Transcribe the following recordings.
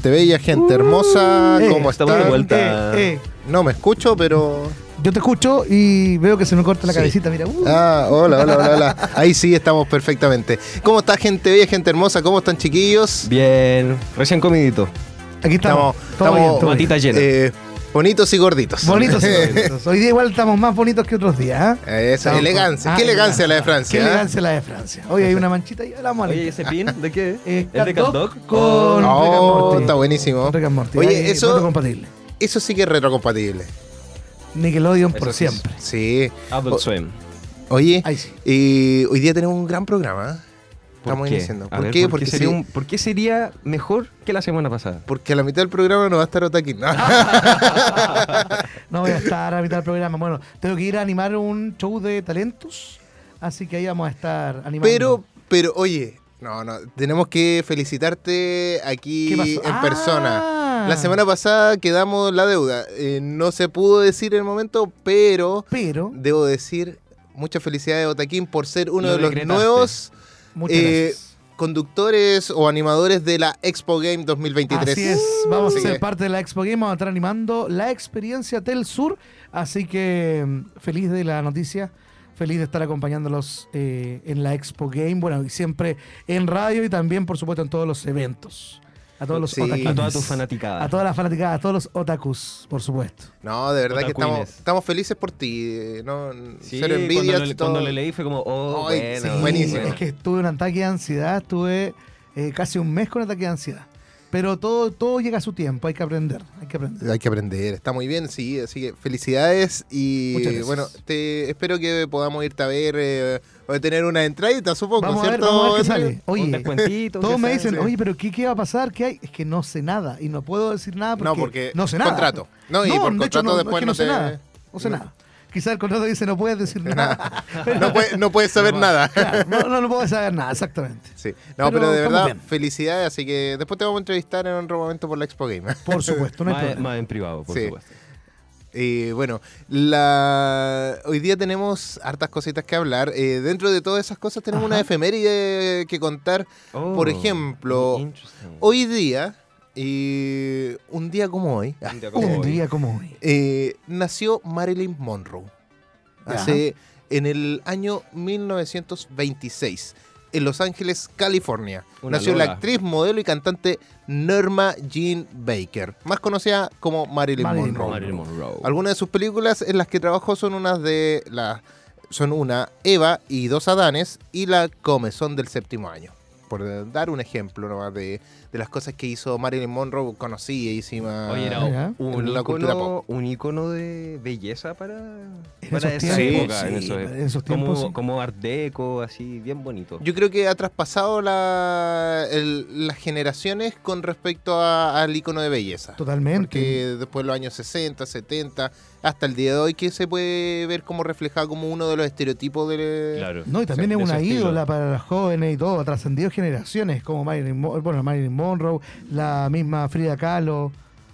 Gente bella, gente hermosa. Eh, ¿Cómo estamos de vuelta. Eh, eh, No me escucho, pero. yo te escucho y veo que se me corta la Sí. cabecita, mira. uh. Ah, hola, hola, hola, hola. Ahí sí estamos perfectamente. ¿Cómo está, gente bella, gente hermosa? ¿Cómo están, chiquillos? Bien, recién comidito. Aquí estamos. Estamos, bien. Matita llena. Eh, bonitos y gorditos. Bonitos y bonitos. Hoy día igual estamos más bonitos que otros días. ¿eh? Esa Estamos elegancia. con- Qué Ah, elegancia la de Francia. Qué ¿eh? elegancia la de Francia. Hoy hay una manchita y la vamos a Oye. ¿ese pin de qué? Eh, ¿El de dog con- Oh, Rick and Morty. está buenísimo. Rick and Morty. Oye, Ahí, eso- voto compatible. Eso sí que es retrocompatible. Nickelodeon por es. siempre. Sí. Adult O- Swim. Oye, Ahí sí. y hoy día tenemos un gran programa. ¿Eh? ¿Por Estamos qué? iniciando. ¿Por ver, qué? ¿por Porque, sería sí- un- ¿Por qué sería mejor que la semana pasada? porque a la mitad del programa no va a estar Otaquín. ¿no? No voy a estar a mitad del programa. Bueno, tengo que ir a animar un show de talentos. Así que ahí vamos a estar animando. Pero, pero, oye, no, no, tenemos que felicitarte aquí en Ah. persona. La semana pasada quedamos la deuda. Eh, no se pudo decir en el momento, pero Pero, debo decir muchas felicidades, Otaquín, por ser uno Lo de los decretaste. nuevos muchas eh, gracias. conductores o animadores de la Expo Game 2023. Así es, vamos a ser parte de la Expo Game, vamos a estar animando la experiencia Tel Sur, así que mm, feliz de la noticia, feliz de estar acompañándolos eh, en la Expo Game, bueno, y siempre en radio y también, por supuesto, en todos los eventos. A todos los Sí. otaquines. A toda tu fanaticada. A todas las fanaticadas, a todos los otakus, por supuesto. No, de verdad que estamos, estamos felices por ti. eh, No, Sí, Cero envidia. cuando, lo, todo. cuando lo leí fue como, oh, Ay, bueno. sí, buenísimo. Es que tuve un ataque de ansiedad, estuve eh, casi un mes con ataque de ansiedad. Pero todo, todo llega a su tiempo, hay que aprender, hay que aprender. Hay que aprender, está muy bien, sí, así que felicidades y Muchas gracias. bueno, te espero que podamos irte a ver eh, o tener una entradita, supongo, Vamos a ver, ¿cierto? vamos a ver qué sale. Oye. Todos me dicen, sí. oye, pero ¿qué, ¿qué va a pasar? ¿Qué hay? Es que no sé nada y no puedo decir nada porque No, porque no sé nada. contrato. No, y por de hecho, contrato no, después es que no no sé te- nada. No sé no. nada. Quizá el contrato dice no puedes decir nada. No, puedes, no puedes saber nada. Claro, no, no, no puedo saber nada, exactamente. Sí. No, Pero pero, de verdad, bien. felicidades, así que después te vamos a entrevistar en otro momento por la Expo Game. Por supuesto, no hay Más, problema. más en privado, por Sí. supuesto. Y bueno, la... hoy día tenemos hartas cositas que hablar. Eh, dentro de todas esas cosas tenemos Ajá. una efeméride que contar. Oh, Por ejemplo, interesting. Hoy día, y un día como hoy, Un día como Un hoy. día como hoy. eh, nació Marilyn Monroe. Hace en el año 1926, en Los Ángeles, California. Una nació la actriz, modelo y cantante Norma Jean Baker, más conocida como Marilyn, Marilyn Monroe. Marilyn Monroe. Algunas de sus películas en las que trabajó son unas de las son una Eva y dos Adanes y la Comezón del séptimo año. Por dar un ejemplo nomás de, de las cosas que hizo Marilyn Monroe, conocidísima. Oye, era un, cultura icono, un icono de belleza para, En para esos esa tiempos, época. en sí, esos, en esos tiempos, como, sí. como art deco, así, bien bonito. Yo creo que ha traspasado la, el- las generaciones con respecto a- al icono de belleza. Totalmente. Porque después de los años 60, 70, hasta el día de hoy, que se puede ver como reflejado como uno de los estereotipos de, claro. No, y también es una estilo. ídola para los jóvenes y todo, ha trascendido generaciones como Marilyn, bueno, Marilyn Monroe, la misma Frida Kahlo.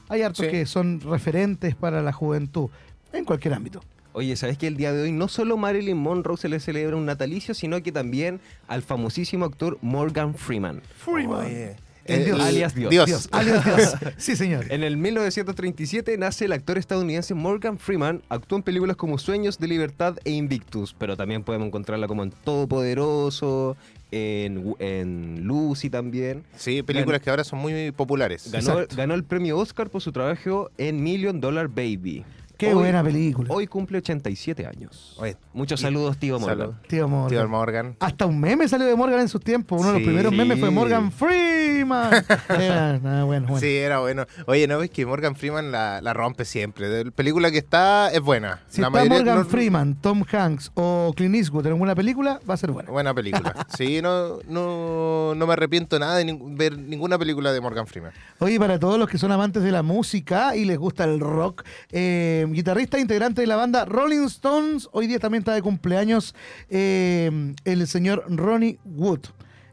Hay hartos Sí. que son referentes para la juventud, en cualquier ámbito. Oye, ¿sabes que el día de hoy no solo Marilyn Monroe se le celebra un natalicio, sino que también al famosísimo actor Morgan Freeman? Oye, El Dios. Alias Dios. Dios, alias Dios. Sí, señor. En el 1937 nace el actor estadounidense Morgan Freeman. Actuó en películas como Sueños de Libertad e Invictus, pero también podemos encontrarla como en Todopoderoso, en, en Lucy también. Sí, películas que ahora son muy populares. Ganó, ganó el premio Oscar por su trabajo en Million Dollar Baby. Qué Hoy- buena película. Hoy cumple 87 años. Oye, Muchos y- saludos, tío Morgan. salud. Tío Morgan. Tío Morgan. Hasta un meme salió de Morgan en sus tiempos. Uno de los primeros memes fue. Morgan Freeman. Era, ah, bueno, bueno. Sí, era bueno. Oye, ¿no ves que Morgan Freeman la, la rompe siempre? De la película que está es buena. Si la está mayoría- Morgan no- Freeman, Tom Hanks o Clint Eastwood en alguna película, va a ser buena. Buena película. Sí, no, no, no me arrepiento nada de ver ninguna película de Morgan Freeman. Oye, para todos los que son amantes de la música y les gusta el rock, eh, guitarrista e integrante de la banda Rolling Stones, hoy día también está de cumpleaños eh, el señor Ronnie Wood.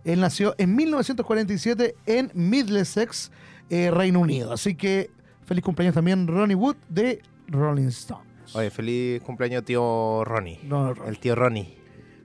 Él nació en 1947 en Middlesex, eh, Reino Unido. Así que feliz cumpleaños también Ronnie Wood de Rolling Stones. Oye, feliz cumpleaños tío Ronnie. No, Ronnie. El tío Ronnie.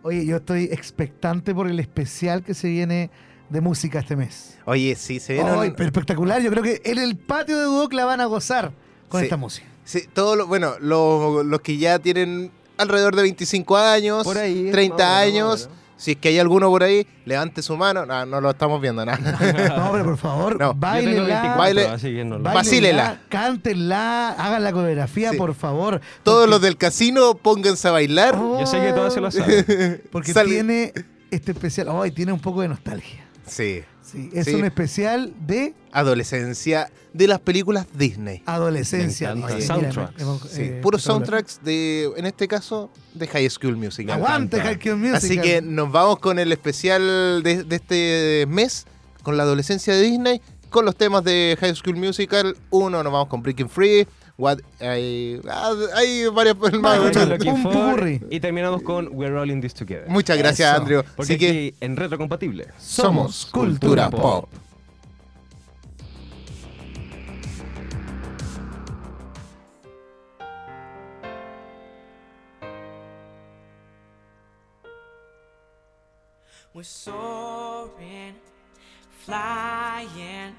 Oye, yo estoy expectante por el especial que se viene de música este mes. Oye, sí, se viene un- pero espectacular. Yo creo que en el patio de Duoc la van a gozar con esta música. Sí, todo lo, bueno, lo- los que ya tienen alrededor de 25 años, Por ahí, 30 más o menos, años, si es que hay alguno por ahí, levante su mano. No, no lo estamos viendo, nada. No, pero por favor, No. 24, Baile- Vacílela. Cántenla, hagan la coreografía, Sí. por favor. Todos porque- los del casino, pónganse a bailar. Oh, Yo sé que todas se lo saben. Porque Sale- tiene este especial. Ay, tiene un poco de nostalgia. Sí, Sí, es Sí. un especial de adolescencia de las películas Disney. adolescencia. Dice. Soundtracks. Mira, hemos- Sí, eh, puros soundtracks de, en este caso, de High School Musical. Aguante. High School Musical. Así que nos vamos con el especial de, de este mes, con la adolescencia de Disney, con los temas de High School Musical. Uno, nos vamos con Breaking Free. What, hay, ah, hay varias más. Un. Y terminamos con We're All in This Together. Muchas gracias, Eso. Andrew. Porque Así que aquí en Retrocompatible. somos cultura pop. We're soaring, flying.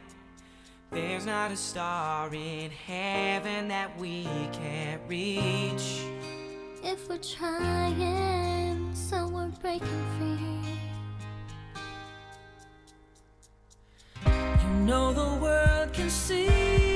There's not a star in heaven that we can't reach. If we're trying, so we're breaking free. You know the world can see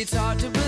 It's hard to believe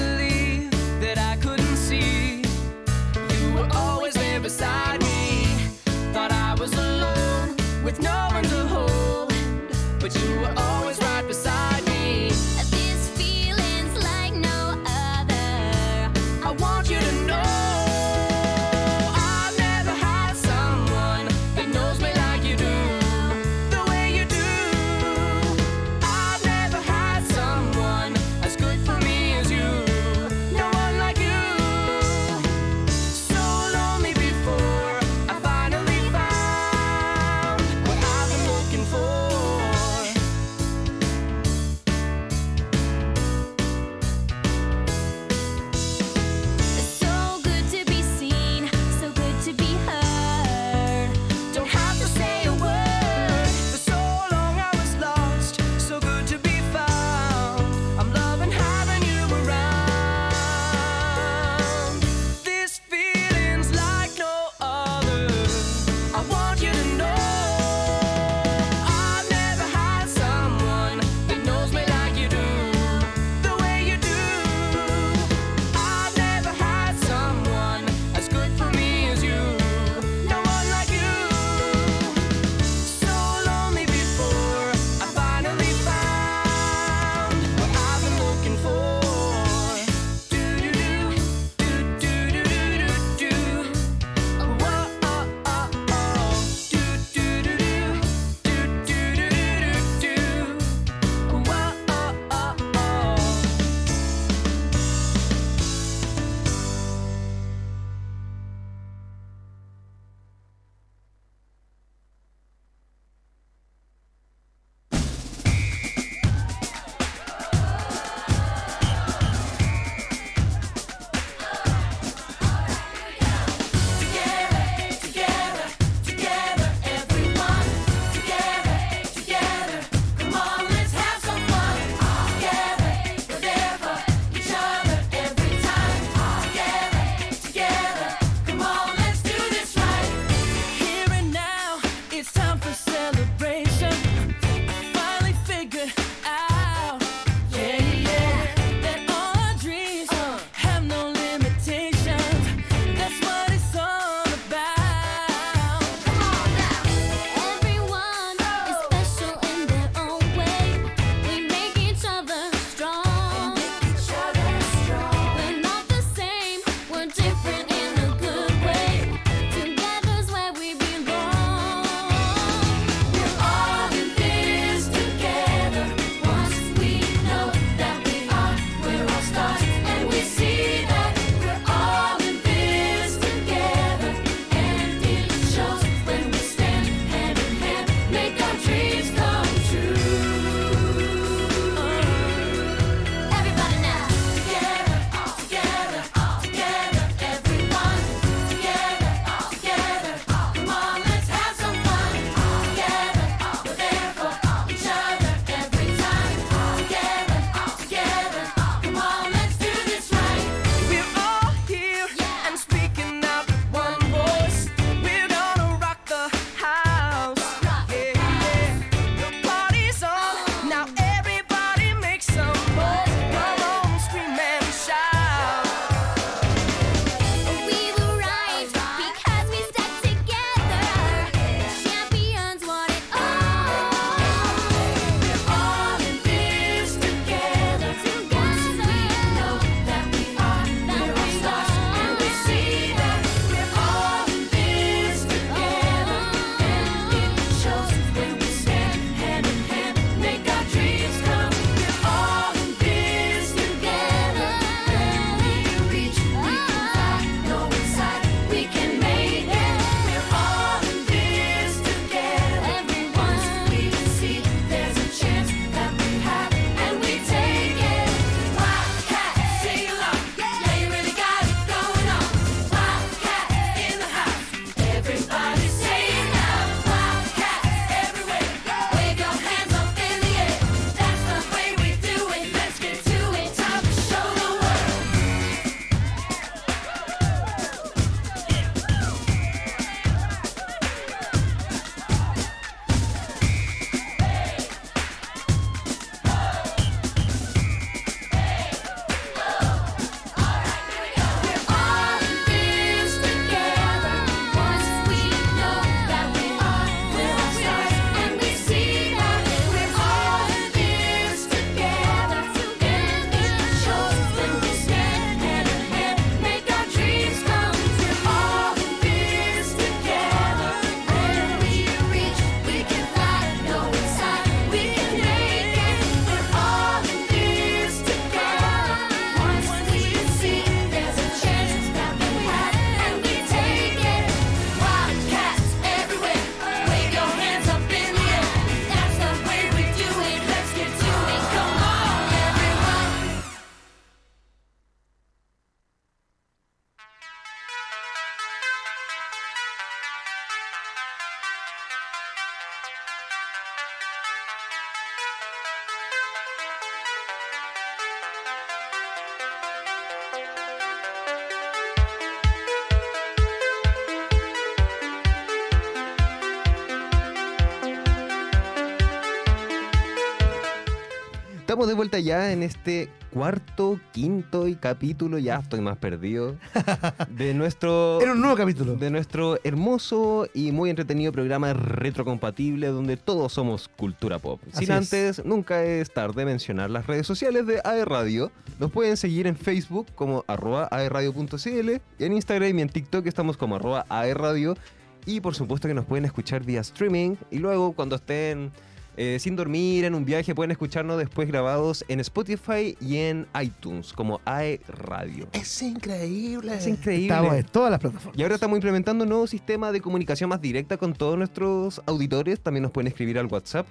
estamos de vuelta ya en este cuarto, quinto y capítulo, ya estoy más perdido, de nuestro... Era un nuevo capítulo. de nuestro hermoso y muy entretenido programa retrocompatible donde todos somos cultura pop. Así Sin es. antes, nunca es tarde mencionar las redes sociales de AE Radio. Nos pueden seguir en Facebook como arroba aeradio.cl y en Instagram y en TikTok estamos como arroba aeradio. Y por supuesto que nos pueden escuchar vía streaming y luego cuando estén eh, sin dormir en un viaje pueden escucharnos después grabados en Spotify y en iTunes como AE Radio. Es increíble. Es increíble. Estamos en todas las plataformas. Y ahora estamos implementando un nuevo sistema de comunicación más directa con todos nuestros auditores. También nos pueden escribir al WhatsApp.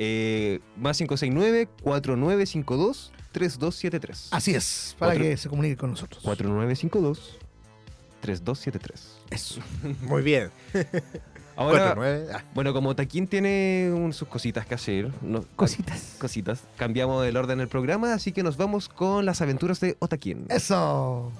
eh, más 569-4952-3273. Así es, para Cuatro- que se comunique con nosotros. 4952-3273. Eso. Muy bien. Ahora, 4-9. Ah, bueno, como Taquín tiene un- sus cositas que hacer, no- Cositas. cositas, cambiamos el orden del programa, así que nos vamos con las aventuras de Otaquín. Eso.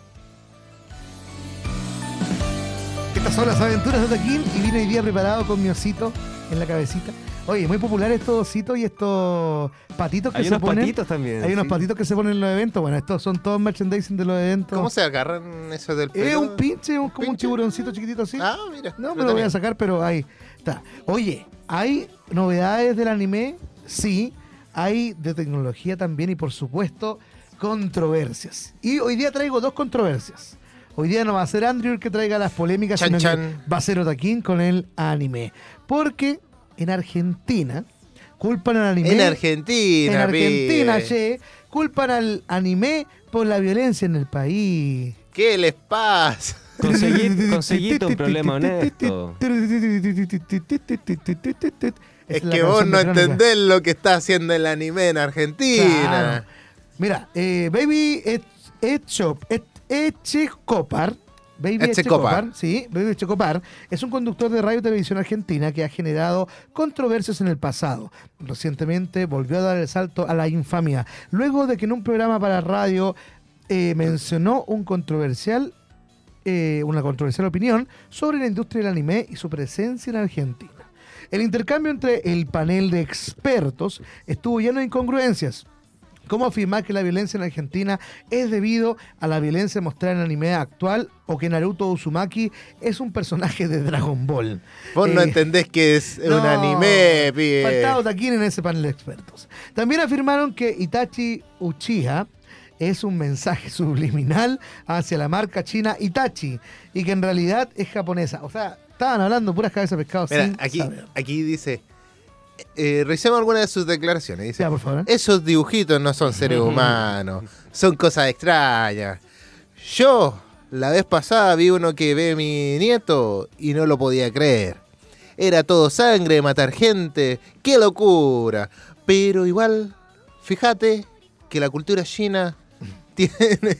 Estas son las aventuras de Taquín y vine hoy día preparado con mi osito en la cabecita. Oye, muy popular estos ositos y estos patitos que Hay se unos ponen. patitos también. Hay unos patitos que se ponen en los eventos. Bueno, estos son todos merchandising de los eventos. ¿Cómo se agarran eso del pelo? Es un pinche, un- como un tiburoncito chiquitito así. Ah, mira. No me lo voy a sacar, pero ahí está. Oye, ¿hay novedades del anime? Sí. Hay de tecnología también y por supuesto controversias. Y hoy día traigo dos controversias. Hoy día no va a ser Andrew el que traiga las polémicas, Chan, sino que va a ser Otaquín con el anime. Porque en Argentina culpan al anime. En Argentina, En Argentina, che, culpan al anime por la violencia en el país. ¿Qué les pasa? Conseguí- conseguiste un problema honesto. Es la que vos no Crónica. entendés lo que está haciendo el anime en Argentina. Claro. Mira, eh, Baby Echop, Echecopar. Baby Echecopar. Echecopar, sí, Baby Echecopar es un conductor de radio y televisión argentina que ha generado controversias en el pasado. Recientemente volvió a dar el salto a la infamia, luego de que en un programa para radio eh, mencionó un controversial, eh, una controversial opinión sobre la industria del anime y su presencia en Argentina. El intercambio entre el panel de expertos estuvo lleno de incongruencias. ¿Cómo afirmar que la violencia en Argentina es debido a la violencia mostrada en el anime actual o que Naruto Uzumaki es un personaje de Dragon Ball? Vos no Eh, entendés que es un anime, pibe. Faltaba Taquín en ese panel de expertos. También afirmaron que Itachi Uchiha es un mensaje subliminal hacia la marca china Itachi y que en realidad es japonesa. O sea, estaban hablando puras cabezas de pescado Mira, sin aquí, saber. aquí dice. Eh, revisemos algunas de sus declaraciones. Dice: Ya, por favor. ¿eh? Esos dibujitos no son seres humanos, son cosas extrañas. Yo, la vez pasada, vi uno que ve a mi nieto y no lo podía creer. Era todo sangre, matar gente, qué locura. Pero igual, fíjate que la cultura china tiene,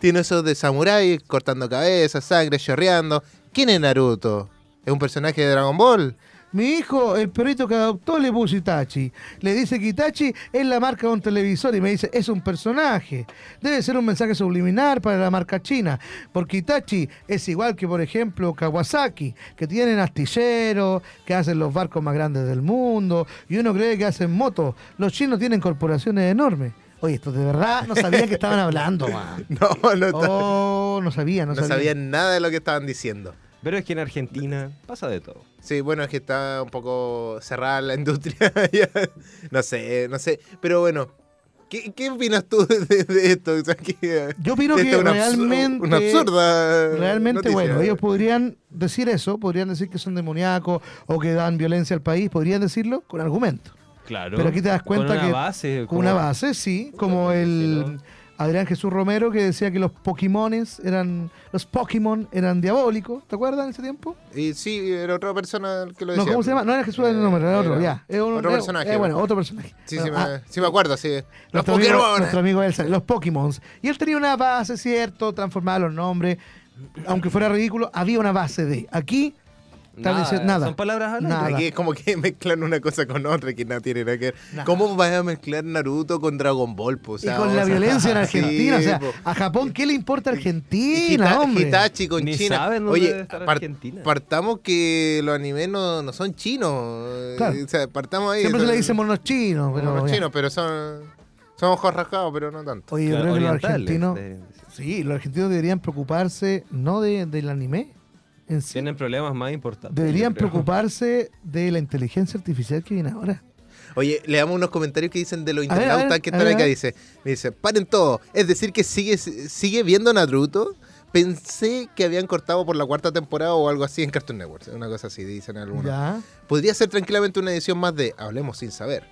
tiene esos de samurái cortando cabezas, sangre, chorreando. ¿Quién es Naruto? ¿Es un personaje de Dragon Ball? Mi hijo, el perrito que adoptó, le puso Itachi. Le dice que Itachi es la marca de un televisor y me dice, es un personaje. Debe ser un mensaje subliminar para la marca china. Porque Itachi es igual que, por ejemplo, Kawasaki, que tienen astilleros, que hacen los barcos más grandes del mundo, y uno cree que hacen motos. Los chinos tienen corporaciones enormes. Oye, esto de verdad no sabía que estaban hablando, man. No, no, Oh, no sabía, no, no sabía. sabían nada de lo que estaban diciendo. Pero es que en Argentina pasa de todo. Sí, bueno, es que está un poco cerrada la industria. no sé, no sé. Pero bueno, ¿qué, qué opinas tú de, de esto? O sea, que- Yo opino que una realmente- Una absurda. Realmente, noticia. bueno, ellos podrían decir eso, podrían decir que son demoníacos o que dan violencia al país, podrían decirlo con argumento. Claro. Pero aquí te das cuenta con una que- Base, Con una base, sí, como el Adrián Jesús Romero que decía que los Pokémones eran, los Pokémon eran diabólicos, ¿te acuerdas en ese tiempo? Y sí, era otra persona que lo No, decía. ¿cómo se llama? No era Jesús del nombre, era otro, Era ya. Otro personaje. eh, bueno, otro personaje. Sí, sí, me, ah, sí me acuerdo, sí. Los Pokémon. nuestro amigo Elsa, los Pokémon. Y él tenía una base, ¿cierto? Transformaba los nombres. Aunque fuera ridículo, había una base de. Aquí, vez nada. Son palabras al. Nada. Aquí es como que mezclan una cosa con otra que no tiene nada que ver. Nada. ¿Cómo vas a mezclar Naruto con Dragon Ball? po? O sea, y con la vamos a- violencia en Sí, Argentina. o sea, po. a Japón, ¿qué le importa Y Argentina, Hita- hombre? Hitachi con Ni China. saben dónde Oye, debe estar par- Argentina. partamos que los animes no, no son chinos. Claro. O sea, partamos ahí. Siempre se son- le dice monos chinos, pero. monos ya. chinos, pero son. Somos ojos rasgados, pero no tanto. Oye, yo Claro, creo que los argentinos. de- Sí, los argentinos deberían preocuparse no de, del anime en sí. Tienen problemas más importantes. Deberían preocuparse de la inteligencia artificial que viene ahora. Oye, le damos unos comentarios que dicen de los A ver, a internautas ver, que están acá. Dice, me dice, paren todo. Es decir, que sigue, sigue viendo Naruto. Pensé que habían cortado por la cuarta temporada o algo así en Cartoon Network. Una cosa así, dicen algunos. Ya. Podría ser tranquilamente una edición más de Hablemos sin saber.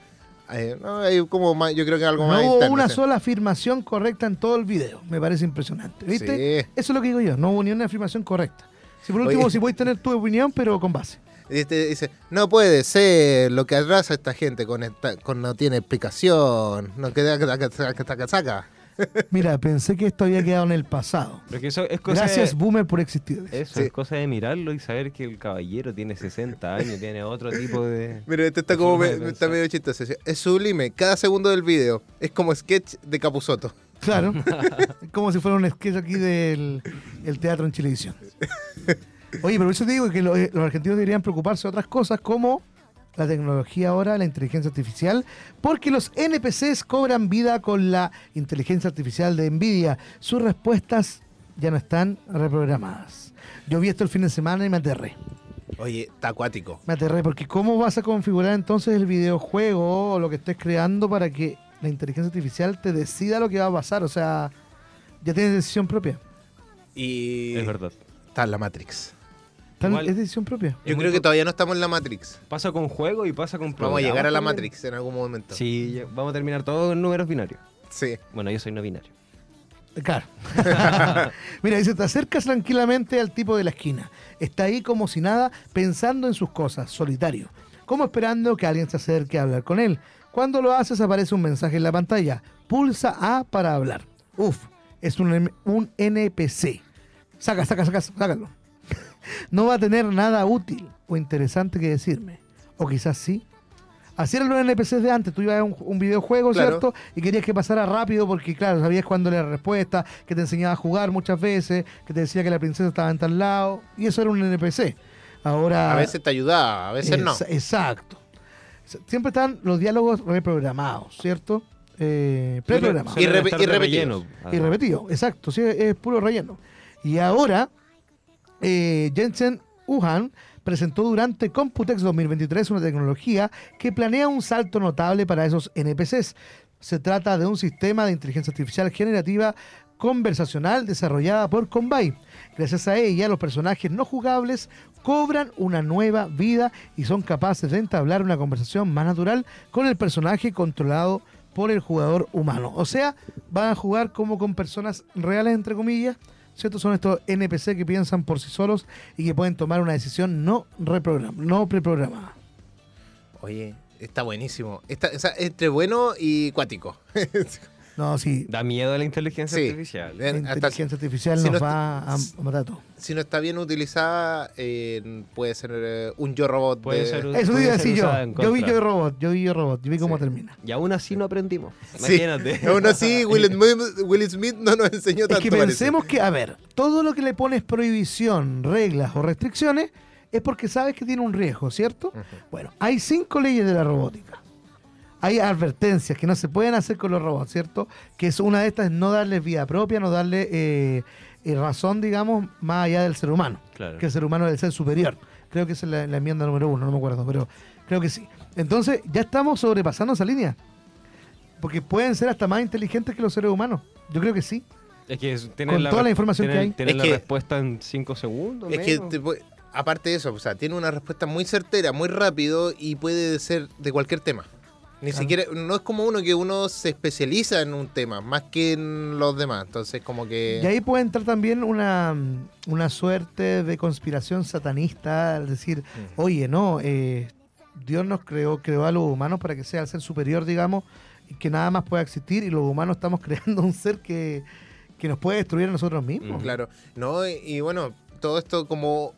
Eh, no, hay como más, yo creo que algo No más hubo interno, una sí. sola afirmación correcta en todo el video. Me parece impresionante. ¿Viste? Sí. Eso es lo que digo yo. No hubo ni una afirmación correcta. Si por último, Oye. si podéis tener tu opinión, pero con base. Este dice, no puede ser lo que atrasa a esta gente con, esta, con no tiene explicación. No queda saca, saca, saca, saca. Mira, pensé que esto había quedado en el pasado. Pero que eso es cosa Gracias, de, Boomer, por existir. Eso, Sí. es cosa de mirarlo y saber que el caballero tiene 60 años, tiene otro tipo de... Mira, este está como me- está medio chistoso. Es sublime, cada segundo del video. Es como sketch de Capuzoto. Claro. Como si fuera un sketch aquí del el teatro en Chilevisión. Oye, pero eso te digo que lo- eh, los argentinos deberían preocuparse de otras cosas como la tecnología ahora, la inteligencia artificial, porque los NPCs cobran vida con la inteligencia artificial de Nvidia. Sus respuestas ya no están reprogramadas. Yo vi esto el fin de semana y me aterré. Oye, está acuático. Me aterré porque ¿cómo vas a configurar entonces el videojuego o lo que estés creando para que la inteligencia artificial te decida lo que va a pasar? O sea, ya tienes decisión propia. Y Es verdad. está en la Matrix. Igual- es decisión propia. Yo creo que todavía no estamos en la Matrix. Pasa con juego y pasa con Vamos a llegar a programas la también. Matrix en algún momento. Sí, ya- vamos a terminar todo en números binarios. Sí. Bueno, yo soy no binario. Claro. Mira, dice, te acercas tranquilamente al tipo de la esquina. Está ahí como si nada, pensando en sus cosas, solitario. Como esperando que alguien se acerque a hablar con él. Cuando lo haces aparece un mensaje en la pantalla. Pulsa A para hablar. Uf, es un, un NPC. Saca, saca, saca, sácalo. no va a tener nada útil o interesante que decirme. O quizás sí. Así eran los NPCs de antes. Tú ibas a un, un videojuego, Claro. ¿cierto? Y querías que pasara rápido porque, claro, sabías cuándo era la respuesta, que te enseñaba a jugar muchas veces, que te decía que la princesa estaba en tal lado. Y eso era un NPC. Ahora. A veces te ayudaba, a veces no. Exa- Exacto. Siempre están los diálogos reprogramados, ¿cierto? Eh, preprogramados. Y relleno. Y repetido, exacto, sí, es puro relleno. Y ahora, eh, Jensen Wuhan presentó durante Computex 2023 una tecnología que planea un salto notable para esos NPCs. Se trata de un sistema de inteligencia artificial generativa conversacional desarrollada por Combine. Gracias a ella, los personajes no jugables cobran una nueva vida y son capaces de entablar una conversación más natural con el personaje controlado por el jugador humano. O sea, van a jugar como con personas reales, entre comillas, ¿cierto? Son estos NPC que piensan por sí solos y que pueden tomar una decisión no, no preprogramada. Oye, está buenísimo. Está, o sea, entre bueno y cuático. No, sí, Da miedo a la inteligencia Sí. artificial. la inteligencia artificial si nos no va a, a matar todo. si no está bien utilizada, eh, puede ser eh, un yo robot. Puede de- ser un- Eso iba a decir yo. Yo vi yo robot, yo vi yo robot, yo vi cómo Sí. termina. Y aún así no aprendimos. Sí. Imagínate. Aún así, Will Smith, Will Smith no nos enseñó Es tanto. que parece. pensemos que, a ver, todo lo que le pones prohibición, reglas o restricciones es porque sabes que tiene un riesgo, ¿cierto? Bueno, hay cinco leyes de la robótica. Hay advertencias que no se pueden hacer con los robots, ¿cierto? Que es una de estas es no darles vida propia, no darle eh, eh, razón, digamos, más allá del ser humano. Claro. Que el ser humano es el ser superior. Creo que esa es la, la enmienda número uno, no me acuerdo, pero creo que sí. Entonces, ya estamos sobrepasando esa línea. Porque pueden ser hasta más inteligentes que los seres humanos. Yo creo que sí. Es que es- tienen Con toda la información que hay. tienen Es la que- respuesta en 5 segundos. Es que, te aparte de eso, o sea, tiene una respuesta muy certera, muy rápido y puede ser de cualquier tema. Ni Claro. siquiera, no es como uno que uno se especializa en un tema, más que en los demás. Entonces, como que. Y ahí puede entrar también una, una suerte de conspiración satanista, es decir, oye, no, eh, Dios nos creó, creó a los humanos para que sea el ser superior, digamos, y que nada más pueda existir, y los humanos estamos creando un ser que, que nos puede destruir a nosotros mismos. Mm. Claro, no, y, y bueno, todo esto como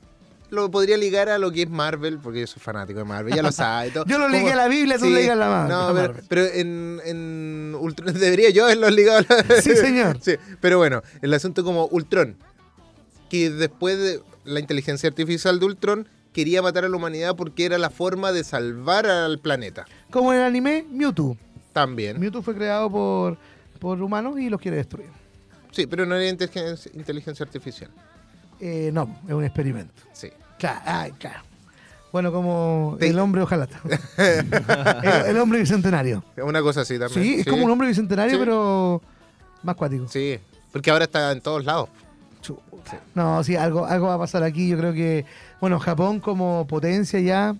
lo podría ligar a lo que es Marvel, porque yo soy fanático de Marvel, ya lo sabes. todo. Yo lo ligué a la Biblia, tú Sí, le ligas a la Mar- No, pero, Marvel. pero en, en Ultron debería yo haberlo ligado a la... Sí, señor. Sí, pero bueno, el asunto como Ultron, que después de la inteligencia artificial de Ultron quería matar a la humanidad porque era la forma de salvar al planeta. Como en el anime, Mewtwo. También. Mewtwo fue creado por, por humanos y los quiere destruir. Sí, pero no era inteligencia, inteligencia artificial. Eh, no, es un experimento. Sí. Claro, claro. Bueno, como el hombre ojalata. el, el hombre bicentenario. Una cosa así también. Sí, es como un hombre bicentenario, Sí. pero más cuático. Sí, porque ahora está en todos lados. No, sí, algo, algo va a pasar aquí. Yo creo que, bueno, Japón como potencia ya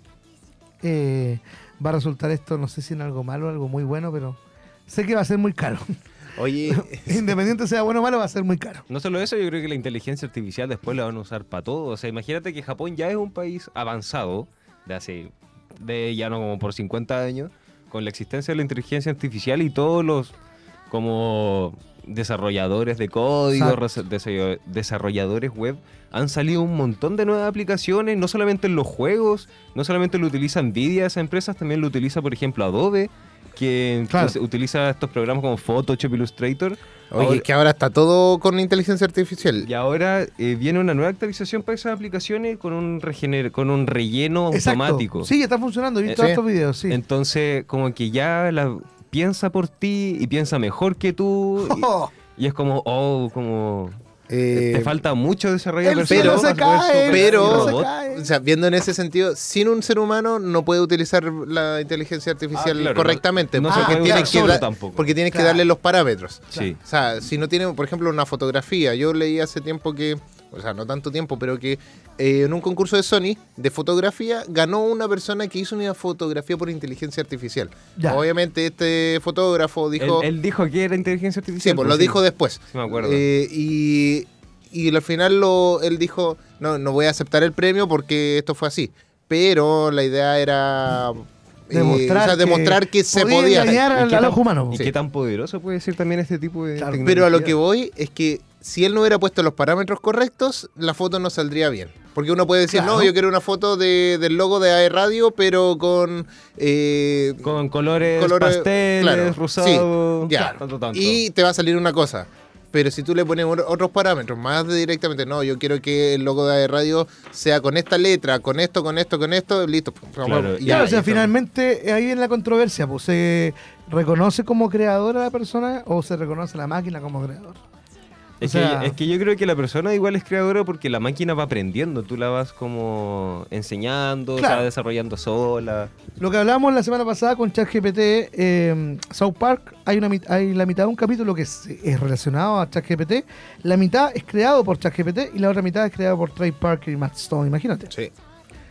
eh, va a resultar esto, no sé si en algo malo o algo muy bueno, pero sé que va a ser muy caro. Oye, Independiente sea bueno o malo, va a ser muy caro. No solo eso, yo creo que la inteligencia artificial después la van a usar para todo. O sea, imagínate que Japón ya es un país avanzado, de hace, de ya no como por 50 años, con la existencia de la inteligencia artificial y todos los como desarrolladores de código, desarrolladores web, han salido un montón de nuevas aplicaciones, no solamente en los juegos, no solamente lo utiliza Nvidia, esa empresa también lo utiliza, por ejemplo, Adobe, que Claro. utiliza estos programas como Photoshop, Illustrator. oye, Ahora- que ahora está todo con inteligencia artificial. y ahora eh, viene una nueva actualización para esas aplicaciones con un, regener con un relleno Exacto. automático. Sí, está funcionando. He visto Eh, sí. estos videos, sí. Entonces, como que ya la piensa por ti y piensa mejor que tú. Y, y es como, oh, como. Eh, te falta mucho desarrollo el personal se cae, pero- se cae. o sea, viendo en ese sentido, sin un ser humano no puede utilizar la inteligencia artificial Ah, claro, correctamente. no- no se porque puede tiene usar que solo da- tampoco. Porque tienes que darle los parámetros. Sí. O sea, si no tiene, por ejemplo, una fotografía, yo leí hace tiempo que, o sea, no tanto tiempo, pero que eh, en un concurso de Sony de fotografía ganó una persona que hizo una fotografía por inteligencia artificial. Ya. Obviamente este fotógrafo dijo, Él, él dijo que era inteligencia artificial. sí, pues lo sí. dijo después. Sí, me acuerdo. Eh, y, y al final lo, él dijo, no, no voy a aceptar el premio porque esto fue así. Pero la idea era eh, Demostrar o sea, demostrar que, se podía. engañar ¿Y al, qué al tan- ojo humano. ¿Y Sí. qué tan poderoso puede ser también este tipo de Claro? Pero a lo que voy es que si él no hubiera puesto los parámetros correctos, la foto no saldría bien. Porque uno puede decir, Claro. no, yo quiero una foto de- del logo de AE Radio, pero con... eh, Con colores, colores- pasteles, claro, rosado, sí, ya. tanto, tanto. Y te va a salir una cosa. Pero si tú le pones otros parámetros, más de directamente, no, yo quiero que el logo de AE Radio sea con esta letra, con esto, con esto, con esto, listo. Claro, Ya, Claro, o sea, listo. finalmente ahí viene la controversia. Pues, ¿Se reconoce como creadora la persona o se reconoce la máquina como creador? Es, O sea- que, es que yo creo que la persona igual es creadora porque la máquina va aprendiendo, tú la vas como enseñando, Claro. va desarrollando sola. Lo que hablamos la semana pasada con ChatGPT, eh, South Park, hay, una, hay la mitad de un capítulo que es, es relacionado a ChatGPT. La mitad es creado por ChatGPT y la otra mitad es creada por Trey Parker y Matt Stone, imagínate. Sí.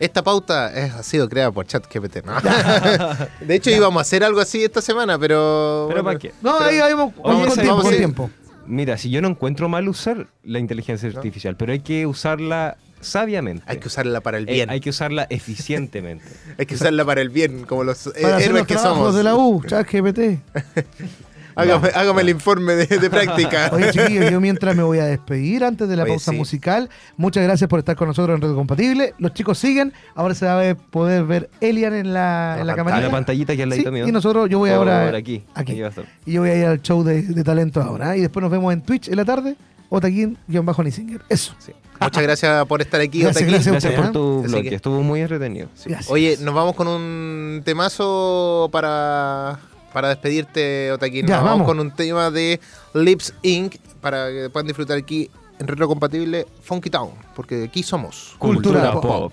Esta pauta es- ha sido creada por ChatGPT, ¿no? de hecho, íbamos a hacer algo así esta semana, pero... Pero bueno. ¿para qué? No, ahí vamos, con ese- tiempo, vamos con tiempo. Mira, si yo no encuentro mal usar la inteligencia artificial, pero hay que usarla sabiamente. Hay que usarla para el Eh, bien. hay que usarla eficientemente. Hay que usarla para el bien, como los Para hacer héroes los que trabajos somos. de la U, ChatGPT. Hágame, hágame el informe de, de práctica. Oye, chiquillos, yo mientras me voy a despedir antes de la Oye, pausa sí. musical. Muchas gracias por estar con nosotros en Red Compatible. Los chicos siguen. Ahora se va a poder ver Elian en la, La en la pantalla. A camarita. la pantallita que al Sí, ladito mío. y nosotros, yo voy Por ahora aquí. aquí. Y yo voy a ir al show de, de talento ahora. ¿eh? Y después nos vemos en Twitch en la tarde. Otaquín-Nisinger. Eso. Sí. Muchas gracias por estar aquí. Gracias, Otaquín. gracias. Gracias usted, por ¿eh? tu que- estuvo muy entretenido. Gracias. Oye, nos vamos con un temazo para, para despedirte, Otaquín. Ya, nos vamos. vamos. con un tema de Lips Inc. para que puedan disfrutar aquí en Retro Compatible Funky Town, porque aquí somos. Cultura Cultura pop. pop.